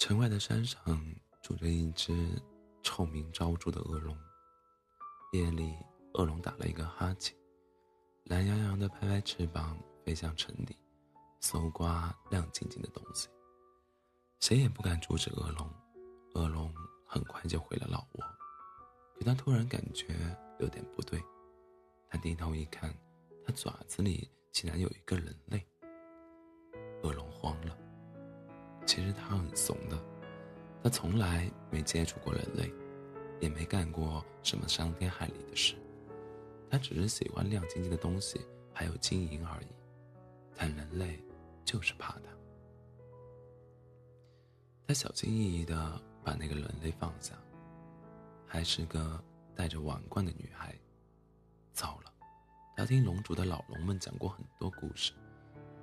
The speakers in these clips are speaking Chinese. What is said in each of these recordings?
城外的山上住着一只臭名昭著的恶龙。夜里，恶龙打了一个哈欠，懒洋洋地拍拍翅膀，飞向城里，搜刮亮晶晶的东西。谁也不敢阻止恶龙。恶龙很快就回了老窝，可他突然感觉有点不对。他低头一看，他爪子里竟然有一个人类。恶龙慌了。其实他很怂的，他从来没接触过人类，也没干过什么伤天害理的事。他只是喜欢亮晶晶的东西，还有金银而已。但人类就是怕他。他小心翼翼地把那个人类放下，还是个带着王冠的女孩。糟了，他听龙族的老龙们讲过很多故事，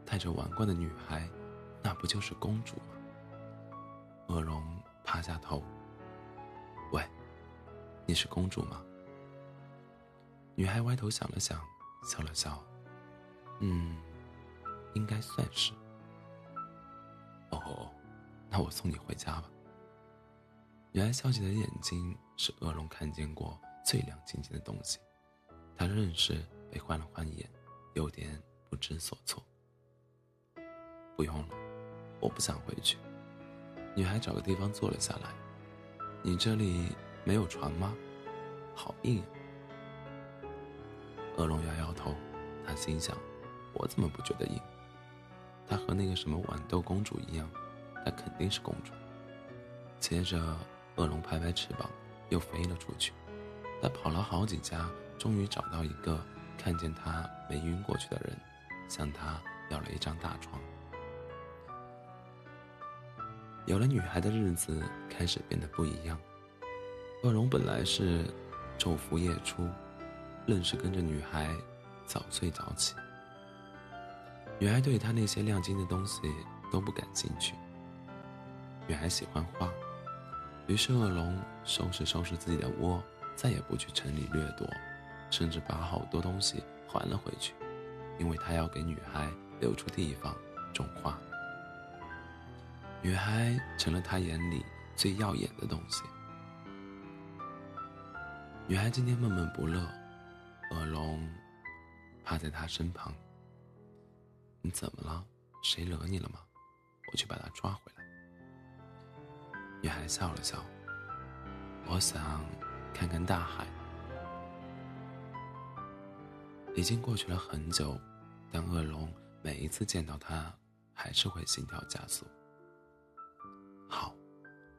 戴着王冠的女孩，那不就是公主吗？恶龙趴下头，喂，你是公主吗？女孩歪头想了想，笑了笑，嗯，应该算是。哦，那我送你回家吧。女孩笑起的眼睛是恶龙看见过最亮晶晶的东西，他认识被换了换眼，有点不知所措。不用了，我不想回去。女孩找个地方坐了下来。你这里没有船吗？好硬。啊恶龙摇摇头，他心想：我怎么不觉得硬？她和那个什么豌豆公主一样，她肯定是公主。接着，恶龙拍拍翅膀，又飞了出去。他跑了好几家，终于找到一个看见他没晕过去的人，向他要了一张大床。有了女孩的日子开始变得不一样。恶龙本来是昼伏夜出，愣是跟着女孩早睡早起。女孩对他那些亮晶的东西都不感兴趣。女孩喜欢花，于是恶龙收拾收拾自己的窝，再也不去城里掠夺，甚至把好多东西还了回去，因为他要给女孩留出地方种花。女孩成了他眼里最耀眼的东西。女孩今天闷闷不乐，恶龙趴在她身旁。你怎么了？谁惹你了吗？我去把他抓回来。女孩笑了笑。我想看看大海。已经过去了很久，但恶龙每一次见到她，还是会心跳加速。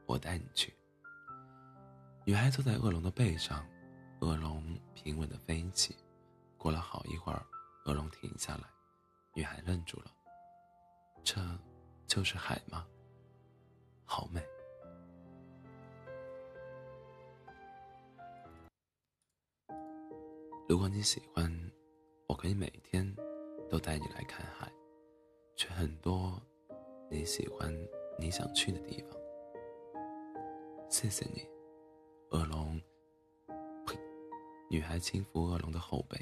我带你去。女孩坐在恶龙的背上，恶龙平稳的飞起。过了好一会儿，恶龙停下来，女孩愣住了。这，就是海吗？好美。如果你喜欢，我可以每天都带你来看海，去很多你喜欢。你想去的地方。谢谢你，恶龙。呸！女孩轻抚恶龙的后背，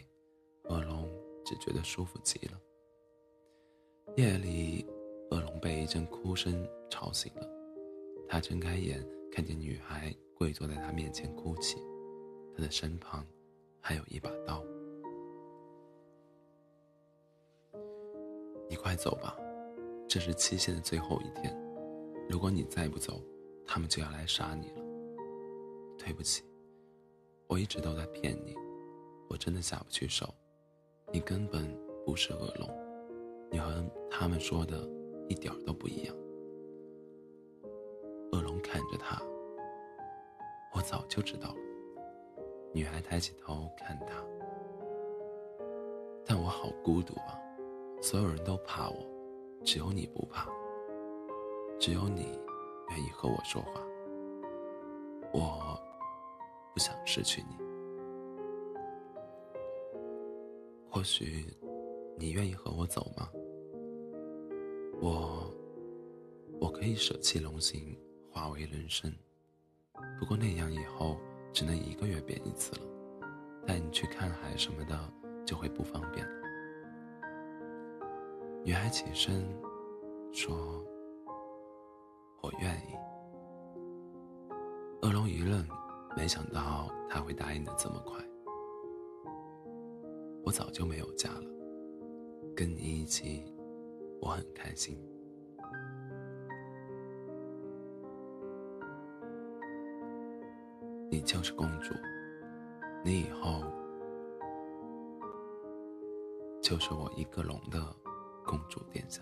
恶龙只觉得舒服极了。夜里，恶龙被一阵哭声吵醒了，他睁开眼，看见女孩跪坐在他面前哭泣，他的身旁还有一把刀。你快走吧，这是期限的最后一天。如果你再不走，他们就要来杀你了。对不起，我一直都在骗你，我真的下不去手。你根本不是恶龙，你和他们说的一点都不一样。恶龙看着他，我早就知道了。女孩抬起头看他，但我好孤独啊，所有人都怕我，只有你不怕。只有你愿意和我说话，我不想失去你。或许你愿意和我走吗？我我可以舍弃龙形，化为人身，不过那样以后只能一个月变一次了，带你去看海什么的就会不方便了。女孩起身说。我愿意。恶龙一愣，没想到他会答应的这么快。我早就没有家了，跟你一起，我很开心。你就是公主，你以后就是我一个龙的公主殿下。